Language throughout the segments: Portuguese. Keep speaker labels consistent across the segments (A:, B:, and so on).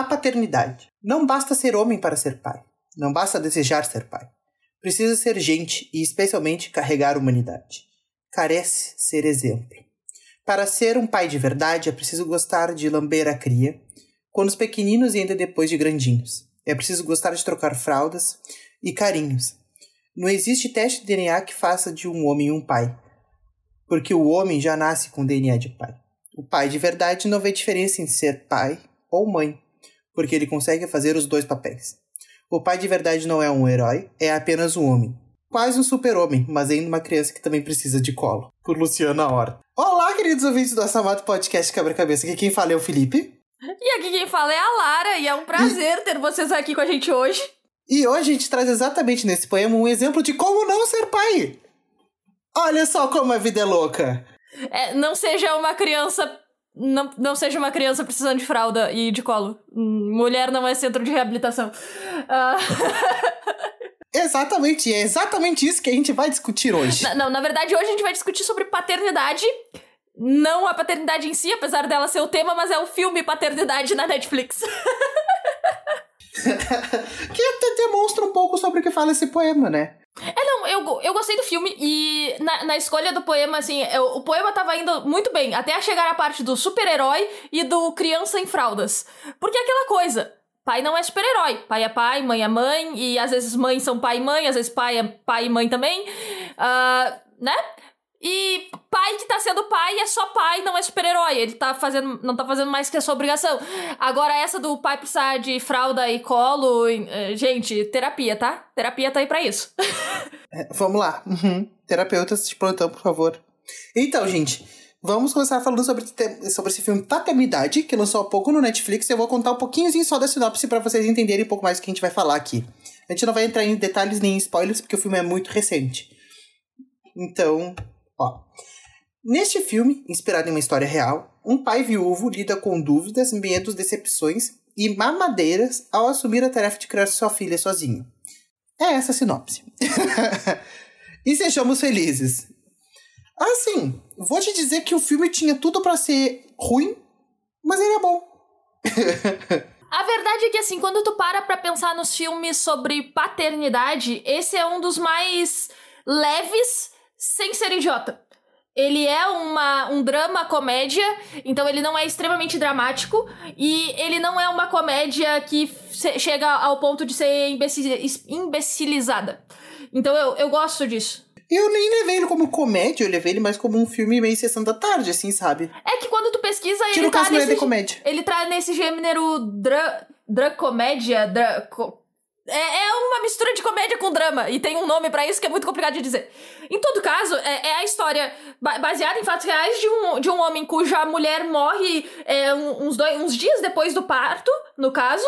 A: A paternidade. Não basta ser homem para ser pai. Não basta desejar ser pai. Precisa ser gente e, especialmente, carregar humanidade. Carece ser exemplo. Para ser um pai de verdade, é preciso gostar de lamber a cria, quando os pequeninos e ainda depois de grandinhos. É preciso gostar de trocar fraldas e carinhos. Não existe teste de DNA que faça de um homem um pai, porque o homem já nasce com DNA de pai. O pai de verdade não vê diferença em ser pai ou mãe, porque ele consegue fazer os dois papéis. O pai de verdade não é um herói, é apenas um homem. Quase um super-homem, mas ainda uma criança que também precisa de colo. Por Luciana Horta. Olá, queridos ouvintes do Assamado Podcast Quebra-Cabeça. Aqui quem fala é o Felipe.
B: E aqui quem fala é a Lara, e é um prazer ter vocês aqui com a gente hoje.
A: E hoje a gente traz exatamente nesse poema um exemplo de como não ser pai. Olha só como a vida é louca.
B: É, não seja uma criança. Não, não seja uma criança precisando de fralda e de colo. Mulher não é centro de reabilitação. Uh...
A: Exatamente, é exatamente isso que a gente vai discutir hoje.
B: Não, não, na verdade, hoje a gente vai discutir sobre paternidade. Não a paternidade em si, apesar dela ser o tema, mas é o filme Paternidade na Netflix.
A: que até demonstra um pouco sobre o que fala esse poema, né?
B: Eu, eu gostei do filme e na, na escolha do poema, assim, eu, o poema tava indo muito bem, até chegar a parte do super-herói e do criança em fraldas. Porque é aquela coisa, pai não é super-herói. Pai é pai, mãe é mãe, e às vezes mães são pai e mãe, às vezes pai é pai e mãe também. Uh, né? E pai que tá sendo pai é só pai, não é super-herói. Ele tá fazendo, não tá fazendo mais que a sua obrigação. Agora, essa do pai precisar de fralda e colo. Eh, gente, terapia, tá? Terapia tá aí pra isso.
A: é, vamos lá. Uhum. Terapeutas de plantão, por favor. Então, gente, vamos começar falando sobre, sobre esse filme Paternidade, que lançou há pouco no Netflix. Eu vou contar um pouquinho só da sinopse para vocês entenderem um pouco mais o que a gente vai falar aqui. A gente não vai entrar em detalhes nem em spoilers, porque o filme é muito recente. Então, Ó. Neste filme, inspirado em uma história real, um pai viúvo lida com dúvidas, medos, decepções e mamadeiras ao assumir a tarefa de criar sua filha sozinho. É essa a sinopse. e sejamos felizes. Assim, vou te dizer que o filme tinha tudo para ser ruim, mas ele é bom.
B: A verdade é que, assim, quando tu para pra pensar nos filmes sobre paternidade, esse é um dos mais leves sem ser idiota. Ele é uma, um drama comédia, então ele não é extremamente dramático e ele não é uma comédia que chega ao ponto de ser imbecilizada. Então eu, eu gosto disso.
A: Eu nem levei ele como comédia, eu levei ele mais como um filme meio sessão da tarde, assim, sabe?
B: É que quando tu pesquisa,
A: que ele tá nesse... comédia.
B: Ele tá nesse gênero dra... Dracomédia, dra... É, é uma mistura de comédia com drama, e tem um nome para isso que é muito complicado de dizer. Em todo caso, é, é a história baseada em fatos reais de um, de um homem cuja mulher morre é, uns, dois, uns dias depois do parto, no caso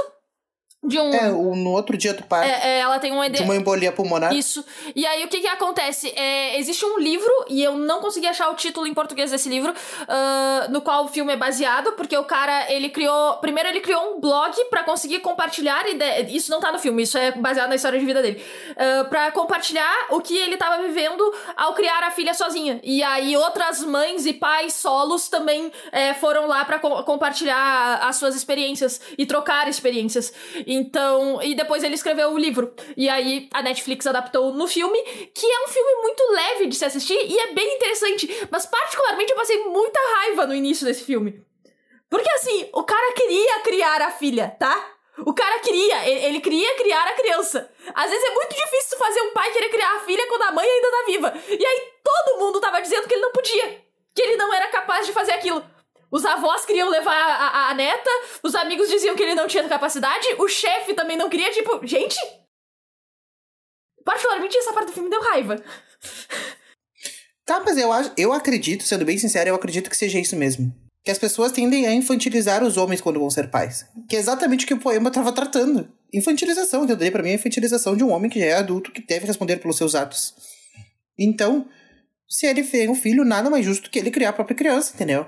B: de um.
A: É, no outro dia do parto.
B: É, é, ela tem um
A: ED... De uma embolia pulmonar.
B: Isso. E aí o que que acontece? É, existe um livro, e eu não consegui achar o título em português desse livro, uh, no qual o filme é baseado, porque o cara, ele criou. Primeiro, ele criou um blog para conseguir compartilhar. Ide... Isso não tá no filme, isso é baseado na história de vida dele. Uh, para compartilhar o que ele tava vivendo ao criar a filha sozinha. E aí outras mães e pais solos também é, foram lá para co compartilhar as suas experiências e trocar experiências. Então, e depois ele escreveu o livro. E aí a Netflix adaptou no filme, que é um filme muito leve de se assistir e é bem interessante. Mas particularmente eu passei muita raiva no início desse filme. Porque assim, o cara queria criar a filha, tá? O cara queria, ele, ele queria criar a criança. Às vezes é muito difícil fazer um pai querer criar a filha quando a mãe ainda tá viva. E aí todo mundo tava dizendo que ele não podia. Que ele não era capaz de fazer aquilo. Os avós queriam levar a, a, a, neta, os amigos diziam que ele não tinha capacidade, o chefe também não queria, tipo, gente. Particularmente essa parte do filme deu raiva.
A: Tá, mas eu, eu acredito, sendo bem sincero, eu acredito que seja isso mesmo. Que as pessoas tendem a infantilizar os homens quando vão ser pais. Que é exatamente o que o poema estava tratando. Infantilização, que eu dei pra mim é a infantilização de um homem que já é adulto, que deve responder pelos seus atos. Então, se ele tem um filho, nada mais justo que ele criar a própria criança, entendeu?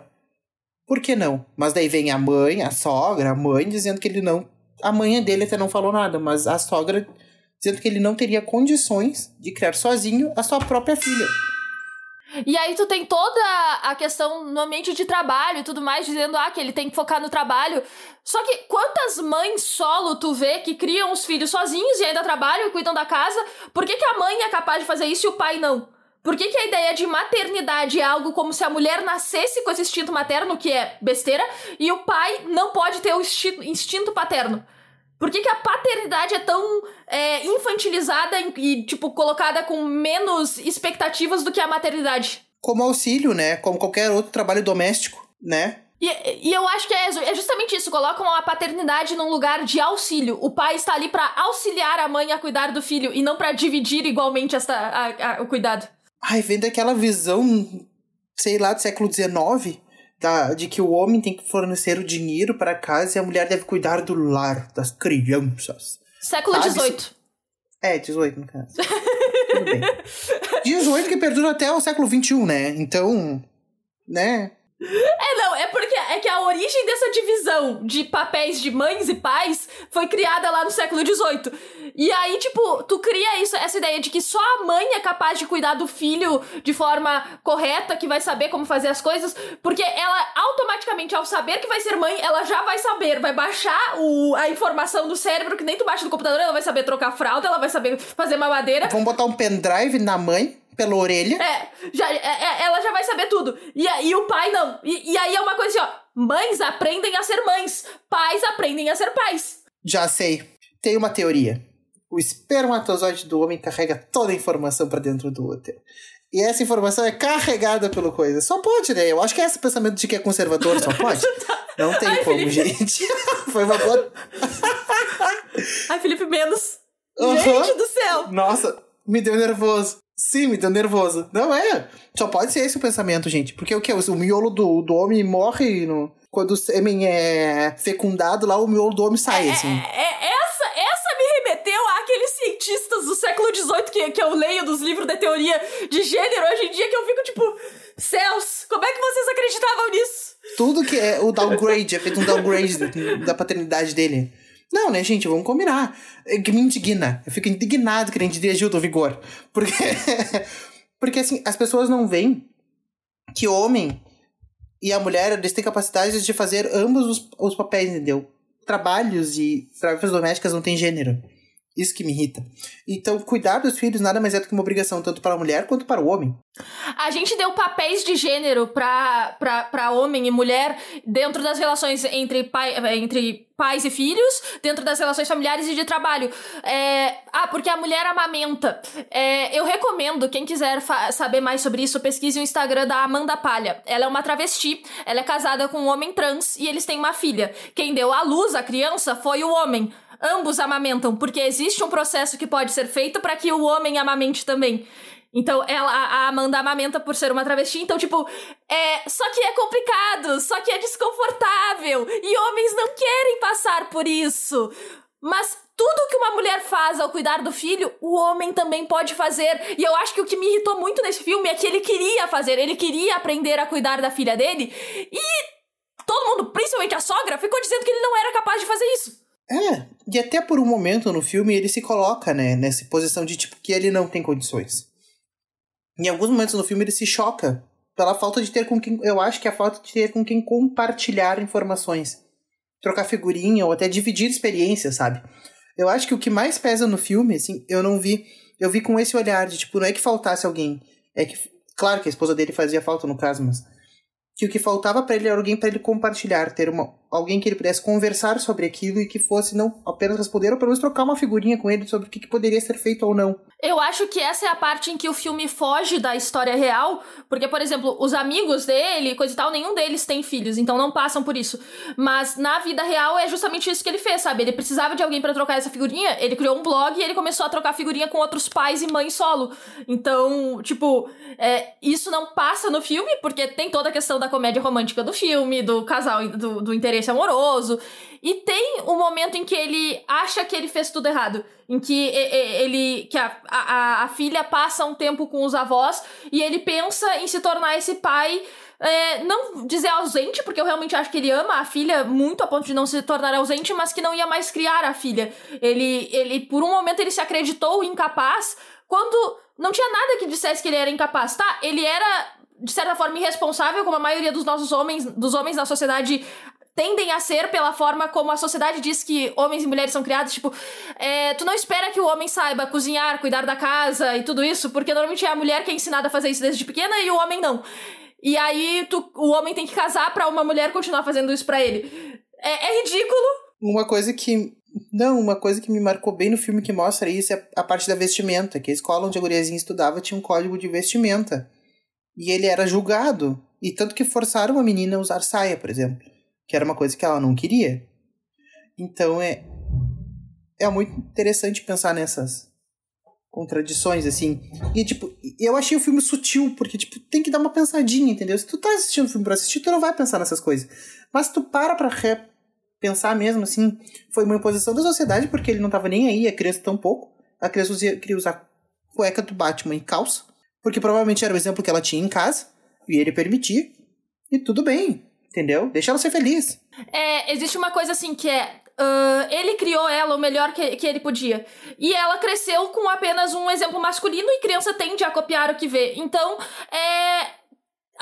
A: Por que não? Mas daí vem a mãe, a sogra, a mãe dizendo que ele não. A mãe dele até não falou nada, mas a sogra dizendo que ele não teria condições de criar sozinho a sua própria filha.
B: E aí tu tem toda a questão no ambiente de trabalho e tudo mais, dizendo ah, que ele tem que focar no trabalho. Só que quantas mães solo tu vê que criam os filhos sozinhos e ainda trabalham e cuidam da casa? Por que, que a mãe é capaz de fazer isso e o pai não? Por que, que a ideia de maternidade é algo como se a mulher nascesse com esse instinto materno, que é besteira, e o pai não pode ter o instinto, instinto paterno? Por que, que a paternidade é tão é, infantilizada e, tipo, colocada com menos expectativas do que a maternidade?
A: Como auxílio, né? Como qualquer outro trabalho doméstico, né?
B: E, e eu acho que é, é justamente isso, colocam a paternidade num lugar de auxílio. O pai está ali para auxiliar a mãe a cuidar do filho e não para dividir igualmente esta, a, a, o cuidado.
A: Ai, vem daquela visão, sei lá, do século XIX, da, de que o homem tem que fornecer o dinheiro para casa e a mulher deve cuidar do lar, das crianças.
B: Século XVIII.
A: É, 18 no caso. Tudo bem. 18 que perdura até o século XXI, né? Então, né?
B: É, não, é porque é que a origem dessa divisão de papéis de mães e pais foi criada lá no século XVIII. E aí, tipo, tu cria isso, essa ideia de que só a mãe é capaz de cuidar do filho de forma correta, que vai saber como fazer as coisas, porque ela automaticamente, ao saber que vai ser mãe, ela já vai saber, vai baixar o, a informação do cérebro, que nem tu baixa no computador, ela vai saber trocar fralda, ela vai saber fazer mamadeira.
A: Vamos botar um pendrive na mãe pela orelha.
B: É, já, é, é, ela já vai saber tudo. E, e o pai não. E, e aí é uma coisa assim, ó. Mães aprendem a ser mães. Pais aprendem a ser pais.
A: Já sei. Tem uma teoria. O espermatozoide do homem carrega toda a informação para dentro do útero. E essa informação é carregada pelo coisa. Só pode, né? Eu acho que é esse pensamento de que é conservador, só pode. Não tem Ai, como, Felipe. gente. Foi uma boa.
B: Ai, Felipe, menos. Uhum. Gente do céu!
A: Nossa, me deu nervoso. Sim, me deu nervoso. Não é. Só pode ser esse o pensamento, gente. Porque o que? O miolo do, do homem morre no, quando o sêmen é fecundado, lá o miolo do homem sai,
B: é,
A: assim.
B: É, é, essa, essa me remeteu àqueles cientistas do século XVIII que, que eu leio dos livros da teoria de gênero hoje em dia, que eu fico tipo, céus, como é que vocês acreditavam nisso?
A: Tudo que é o downgrade, é feito um downgrade da paternidade dele. Não, né, gente? Vamos combinar. É que me indigna. Eu fico indignado que a gente ajuda ao vigor. Porque, porque assim, as pessoas não veem que o homem e a mulher, eles têm capacidade de fazer ambos os, os papéis, entendeu? Trabalhos e tarefas domésticas não têm gênero. Isso que me irrita. Então, cuidar dos filhos nada mais é do que uma obrigação tanto para a mulher quanto para o homem.
B: A gente deu papéis de gênero para homem e mulher dentro das relações entre, pai, entre pais e filhos, dentro das relações familiares e de trabalho. É... Ah, porque a mulher amamenta. É... Eu recomendo, quem quiser saber mais sobre isso, pesquise o Instagram da Amanda Palha. Ela é uma travesti, ela é casada com um homem trans e eles têm uma filha. Quem deu à luz a criança foi o homem. Ambos amamentam, porque existe um processo que pode ser feito para que o homem amamente também. Então, ela, a Amanda amamenta por ser uma travesti, então, tipo, é. Só que é complicado, só que é desconfortável. E homens não querem passar por isso. Mas tudo que uma mulher faz ao cuidar do filho, o homem também pode fazer. E eu acho que o que me irritou muito nesse filme é que ele queria fazer, ele queria aprender a cuidar da filha dele. E todo mundo, principalmente a sogra, ficou dizendo que ele não era capaz de fazer isso.
A: É, e até por um momento no filme ele se coloca, né, nessa posição de tipo que ele não tem condições. Em alguns momentos no filme ele se choca pela falta de ter com quem. Eu acho que é a falta de ter com quem compartilhar informações. Trocar figurinha ou até dividir experiências, sabe? Eu acho que o que mais pesa no filme, assim, eu não vi. Eu vi com esse olhar de tipo, não é que faltasse alguém. É que. Claro que a esposa dele fazia falta no caso, mas que o que faltava para ele era alguém para ele compartilhar, ter uma, alguém que ele pudesse conversar sobre aquilo e que fosse não apenas responder, ou pelo menos trocar uma figurinha com ele sobre o que, que, poderia ser feito ou não.
B: Eu acho que essa é a parte em que o filme foge da história real, porque, por exemplo, os amigos dele, coisa e tal, nenhum deles tem filhos, então não passam por isso. Mas na vida real é justamente isso que ele fez, sabe? Ele precisava de alguém para trocar essa figurinha, ele criou um blog e ele começou a trocar figurinha com outros pais e mães solo. Então, tipo, é, isso não passa no filme, porque tem toda a questão da comédia romântica do filme, do casal, do, do interesse amoroso. E tem um momento em que ele acha que ele fez tudo errado. Em que ele. que a, a, a filha passa um tempo com os avós e ele pensa em se tornar esse pai. É, não dizer ausente, porque eu realmente acho que ele ama a filha muito a ponto de não se tornar ausente, mas que não ia mais criar a filha. Ele, ele por um momento, ele se acreditou incapaz quando não tinha nada que dissesse que ele era incapaz. Tá, ele era, de certa forma, irresponsável, como a maioria dos nossos homens, dos homens na sociedade tendem a ser pela forma como a sociedade diz que homens e mulheres são criados. Tipo, é, tu não espera que o homem saiba cozinhar, cuidar da casa e tudo isso, porque normalmente é a mulher que é ensinada a fazer isso desde pequena e o homem não. E aí tu, o homem tem que casar para uma mulher continuar fazendo isso para ele. É, é ridículo.
A: Uma coisa que não, uma coisa que me marcou bem no filme que mostra isso é a parte da vestimenta, que a escola onde a guriazinha estudava tinha um código de vestimenta. E ele era julgado. E tanto que forçaram a menina a usar saia, por exemplo. Que era uma coisa que ela não queria. Então é. É muito interessante pensar nessas contradições, assim. E, tipo, eu achei o filme sutil, porque, tipo, tem que dar uma pensadinha, entendeu? Se tu tá assistindo o filme pra assistir, tu não vai pensar nessas coisas. Mas tu para pra pensar mesmo, assim, foi uma imposição da sociedade, porque ele não tava nem aí, a criança tão pouco. A criança queria usar cueca do Batman e calça, porque provavelmente era o exemplo que ela tinha em casa, e ele permitia. E tudo bem, entendeu? Deixa ela ser feliz.
B: É, existe uma coisa assim que é. Uh, ele criou ela o melhor que, que ele podia. E ela cresceu com apenas um exemplo masculino e criança tende a copiar o que vê. Então, é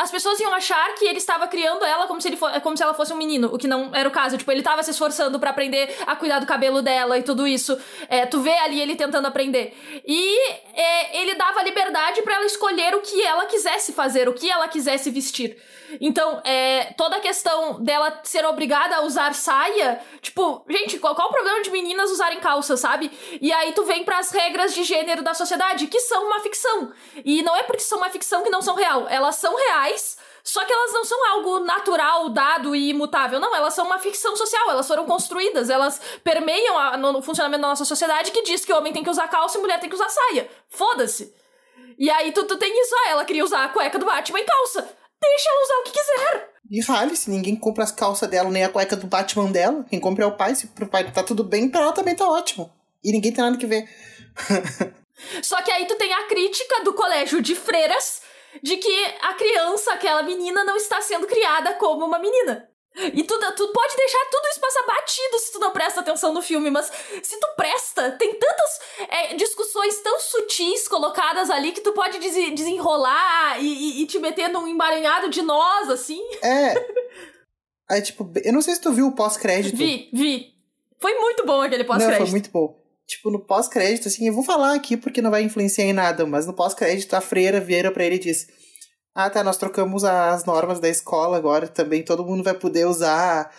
B: as pessoas iam achar que ele estava criando ela como se, ele como se ela fosse um menino, o que não era o caso. Tipo, ele estava se esforçando para aprender a cuidar do cabelo dela e tudo isso. É, tu vê ali ele tentando aprender. E é, ele dava liberdade para ela escolher o que ela quisesse fazer, o que ela quisesse vestir. Então, é, toda a questão dela ser obrigada a usar saia, tipo, gente, qual, qual o problema de meninas usarem calça, sabe? E aí tu vem para as regras de gênero da sociedade, que são uma ficção. E não é porque são uma ficção que não são real, elas são reais. Só que elas não são algo natural, dado e imutável. Não, elas são uma ficção social. Elas foram construídas, elas permeiam a, no funcionamento da nossa sociedade que diz que o homem tem que usar calça e mulher tem que usar saia. Foda-se. E aí tu, tu tem isso, ah, ela queria usar a cueca do Batman em calça. Deixa ela usar o que quiser.
A: E rale, se ninguém compra as calças dela, nem a cueca do Batman dela, quem compra é o pai. Se pro pai tá tudo bem, pra ela também tá ótimo. E ninguém tem nada que ver.
B: Só que aí tu tem a crítica do colégio de freiras de que a criança, aquela menina, não está sendo criada como uma menina. E tu, tu pode deixar tudo isso passar batido se tu não presta atenção no filme, mas se tu presta, tem tantas é, discussões tão sutis colocadas ali que tu pode des desenrolar e, e, e, te meter num emaranhado de nós, assim.
A: É. Aí, tipo, eu não sei se tu viu o pós-crédito.
B: Vi, vi. Foi muito bom aquele pós-crédito.
A: Não, foi muito bom. Tipo, no pós-crédito, assim, eu vou falar aqui porque não vai influenciar em nada, mas no pós-crédito a freira vira pra ele e diz ah, tá, nós trocamos as normas da escola agora também. Todo mundo vai poder usar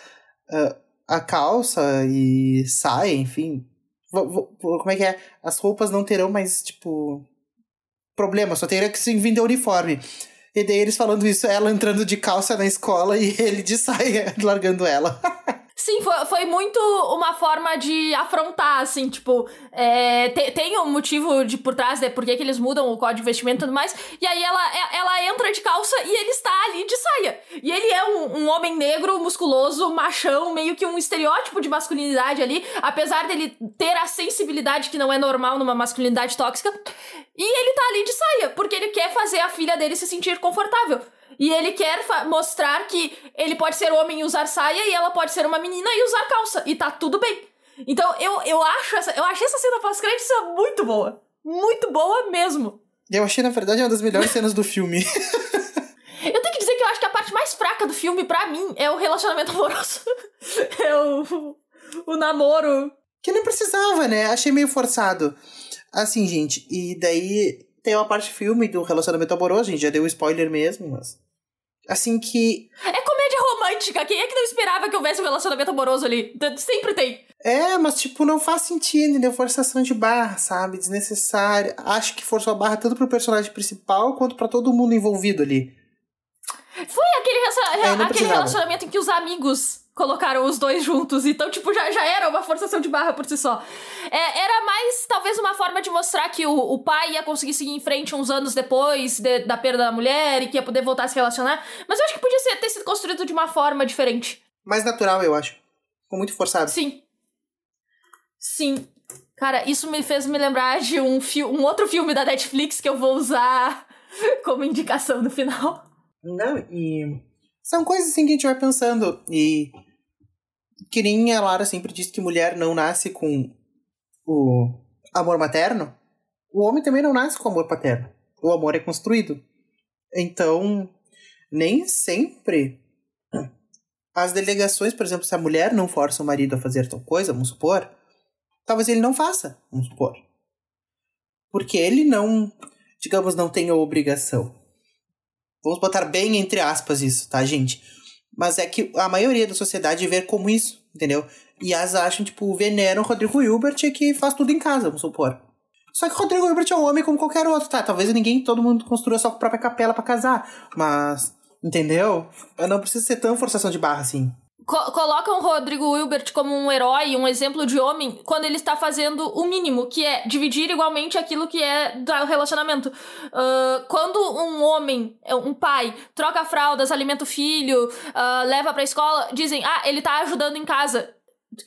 A: uh, a calça e saia, enfim. Como é que é? As roupas não terão mais, tipo, problema, só teria que se vender uniforme. E daí eles falando isso, ela entrando de calça na escola e ele de saia, largando ela.
B: Sim, foi, foi muito uma forma de afrontar, assim, tipo, é, te, tem um motivo de por trás de por que, eles mudam o código de investimento e tudo mais, e aí ela, é, ela entra de calça e ele está ali de saia. E ele é um, um homem negro, musculoso, machão, meio que um estereótipo de masculinidade ali, apesar dele ter a sensibilidade que não é normal numa masculinidade tóxica, e ele tá ali de saia, porque ele quer fazer a filha dele se sentir confortável. E ele quer mostrar que ele pode ser homem e usar saia e ela pode ser uma menina e usar calça. E tá tudo bem. Então eu, eu acho essa, eu achei essa cena pós-crédito muito boa. Muito boa mesmo.
A: Eu achei, na verdade, uma das melhores cenas do filme.
B: eu tenho que dizer que eu acho que a parte mais fraca do filme, para mim, é o relacionamento amoroso. é o, o namoro.
A: Que nem precisava, né? Achei meio forçado. Assim, gente, e daí tem uma parte filme do relacionamento amoroso, a gente já deu spoiler mesmo, mas. Assim que.
B: É comédia romântica! Quem é que não esperava que houvesse um relacionamento amoroso ali? Sempre tem.
A: É, mas tipo, não faz sentido, entendeu? Forçação de barra, sabe? Desnecessária. Acho que forçou a barra tanto pro personagem principal quanto para todo mundo envolvido ali.
B: Foi aquele, é, aquele relacionamento em que os amigos colocaram os dois juntos. Então, tipo, já, já era uma forçação de barra por si só. É, era mais, talvez, uma forma de mostrar que o, o pai ia conseguir seguir em frente uns anos depois de, da perda da mulher e que ia poder voltar a se relacionar. Mas eu acho que podia ser, ter sido construído de uma forma diferente.
A: Mais natural, eu acho. Ficou muito forçado.
B: Sim. Sim. Cara, isso me fez me lembrar de um, um outro filme da Netflix que eu vou usar como indicação no final.
A: Não, e são coisas assim que a gente vai pensando. E que nem a Lara sempre diz que mulher não nasce com o amor materno. O homem também não nasce com amor paterno. O amor é construído. Então, nem sempre as delegações, por exemplo, se a mulher não força o marido a fazer tal coisa, vamos supor, talvez ele não faça, vamos supor. Porque ele não, digamos, não tem a obrigação. Vamos botar bem entre aspas isso, tá, gente? Mas é que a maioria da sociedade vê como isso, entendeu? E as acham, tipo, veneram o Rodrigo Hilbert que faz tudo em casa, vamos supor. Só que o Rodrigo Hilbert é um homem como qualquer outro, tá? Talvez ninguém, todo mundo construa sua própria capela para casar. Mas, entendeu? Eu não preciso ser tão forçação de barra assim.
B: Co colocam Rodrigo Hilbert como um herói, um exemplo de homem, quando ele está fazendo o mínimo, que é dividir igualmente aquilo que é do relacionamento. Uh, quando um homem, um pai, troca fraldas, alimenta o filho, uh, leva pra escola, dizem, ah, ele tá ajudando em casa.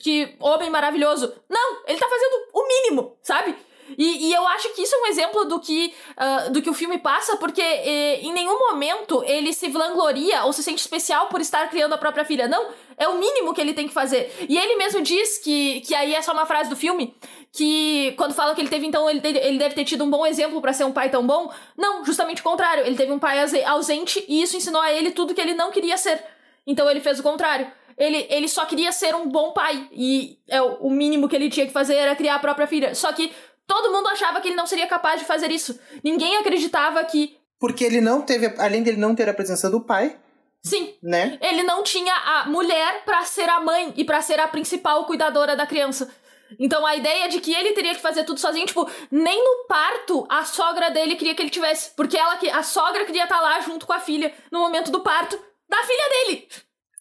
B: Que homem maravilhoso. Não, ele tá fazendo o mínimo, sabe? E, e, eu acho que isso é um exemplo do que, uh, do que o filme passa, porque eh, em nenhum momento ele se vangloria ou se sente especial por estar criando a própria filha. Não, é o mínimo que ele tem que fazer. E ele mesmo diz que, que aí é só uma frase do filme, que quando fala que ele teve, então, ele, ele deve ter tido um bom exemplo para ser um pai tão bom. Não, justamente o contrário. Ele teve um pai ausente e isso ensinou a ele tudo que ele não queria ser. Então ele fez o contrário. Ele, ele só queria ser um bom pai. E é, o mínimo que ele tinha que fazer era criar a própria filha. Só que Todo mundo achava que ele não seria capaz de fazer isso. Ninguém acreditava que.
A: Porque ele não teve, além dele não ter a presença do pai.
B: Sim.
A: Né?
B: Ele não tinha a mulher para ser a mãe e para ser a principal cuidadora da criança. Então a ideia de que ele teria que fazer tudo sozinho, tipo, nem no parto a sogra dele queria que ele tivesse, porque ela a sogra queria estar lá junto com a filha no momento do parto da filha dele.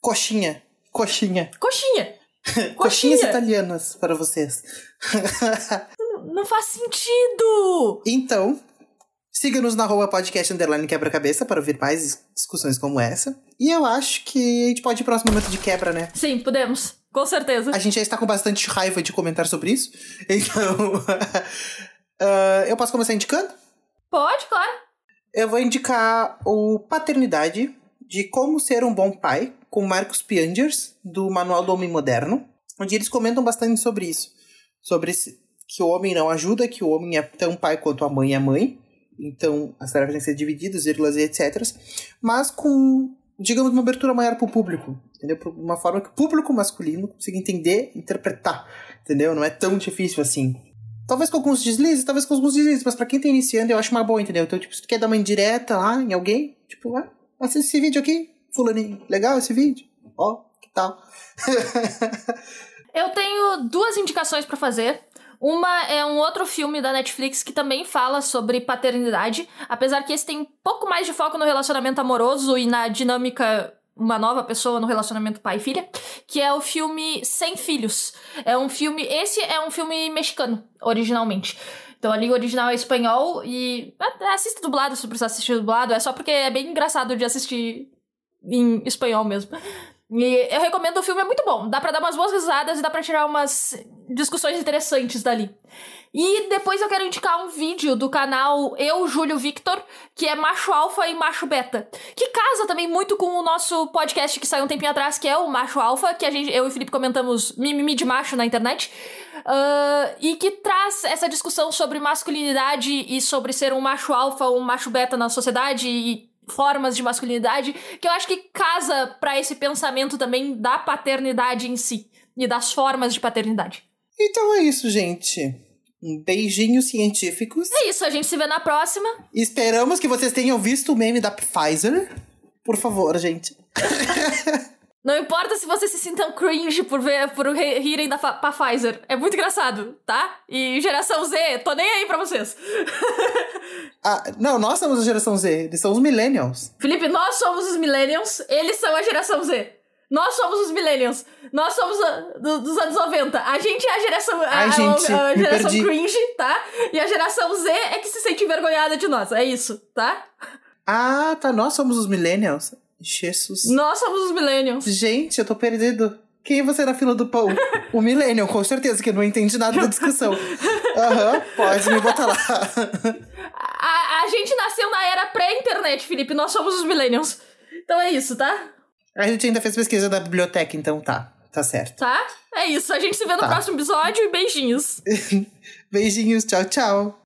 A: Coxinha, coxinha.
B: Coxinha.
A: Coxinhas italianas para vocês.
B: Não faz sentido!
A: Então, siga-nos na rua podcast underline quebra-cabeça para ouvir mais discussões como essa. E eu acho que a gente pode ir pro próximo momento de quebra, né?
B: Sim, podemos. Com certeza.
A: A gente já está com bastante raiva de comentar sobre isso. Então. uh, eu posso começar indicando?
B: Pode, claro.
A: Eu vou indicar o Paternidade de Como Ser um Bom Pai, com Marcos Piangers, do Manual do Homem Moderno, onde eles comentam bastante sobre isso. Sobre que o homem não ajuda, que o homem é tão pai quanto a mãe é mãe. Então, as tarefas têm que ser divididas, vírgulas e etc. Mas com, digamos, uma abertura maior para o público. Entendeu? Por uma forma que o público masculino consiga entender interpretar. Entendeu? Não é tão difícil assim. Talvez com alguns deslizes, talvez com alguns deslizes, mas para quem tá iniciando eu acho uma boa, entendeu? Então, tipo, se tu quer dar uma indireta lá em alguém, tipo, ah, assiste esse vídeo aqui, fulaninho. Legal esse vídeo? Ó, que tal?
B: eu tenho duas indicações para fazer. Uma é um outro filme da Netflix que também fala sobre paternidade, apesar que esse tem um pouco mais de foco no relacionamento amoroso e na dinâmica uma nova pessoa no relacionamento pai e filha, que é o filme Sem Filhos. É um filme, esse é um filme mexicano, originalmente. Então a língua original é espanhol e assista dublado se precisar assistir dublado, é só porque é bem engraçado de assistir em espanhol mesmo. E eu recomendo o filme, é muito bom. Dá pra dar umas boas risadas e dá pra tirar umas discussões interessantes dali. E depois eu quero indicar um vídeo do canal Eu, Júlio Victor, que é macho alfa e macho beta. Que casa também muito com o nosso podcast que saiu um tempinho atrás, que é o macho alfa, que a gente, eu e o Felipe comentamos mimimi de macho na internet. Uh, e que traz essa discussão sobre masculinidade e sobre ser um macho alfa ou um macho beta na sociedade e formas de masculinidade, que eu acho que casa para esse pensamento também da paternidade em si e das formas de paternidade.
A: Então é isso, gente. Um beijinho científicos.
B: É isso, a gente se vê na próxima.
A: Esperamos que vocês tenham visto o meme da Pfizer. Por favor, gente.
B: Não importa se vocês se sintam cringe por, ver, por rirem da pra Pfizer. É muito engraçado, tá? E geração Z, tô nem aí pra vocês.
A: ah, não, nós somos a geração Z. Eles são os millennials.
B: Felipe, nós somos os millennials. Eles são a geração Z. Nós somos os millennials. Nós somos a, do, dos anos 90. A gente é a geração, a,
A: Ai, gente,
B: a, a geração cringe, tá? E a geração Z é que se sente envergonhada de nós. É isso, tá?
A: Ah, tá. Nós somos os millennials. Jesus.
B: Nós somos os millennials.
A: Gente, eu tô perdido. Quem é você na fila do pão? o millennial, com certeza, que não entende nada da discussão. Aham, uhum, pode me botar lá.
B: a, a gente nasceu na era pré-internet, Felipe. Nós somos os millennials. Então é isso, tá?
A: A gente ainda fez pesquisa da biblioteca, então tá. Tá certo.
B: Tá? É isso. A gente se vê no tá. próximo episódio e beijinhos.
A: beijinhos. Tchau, tchau.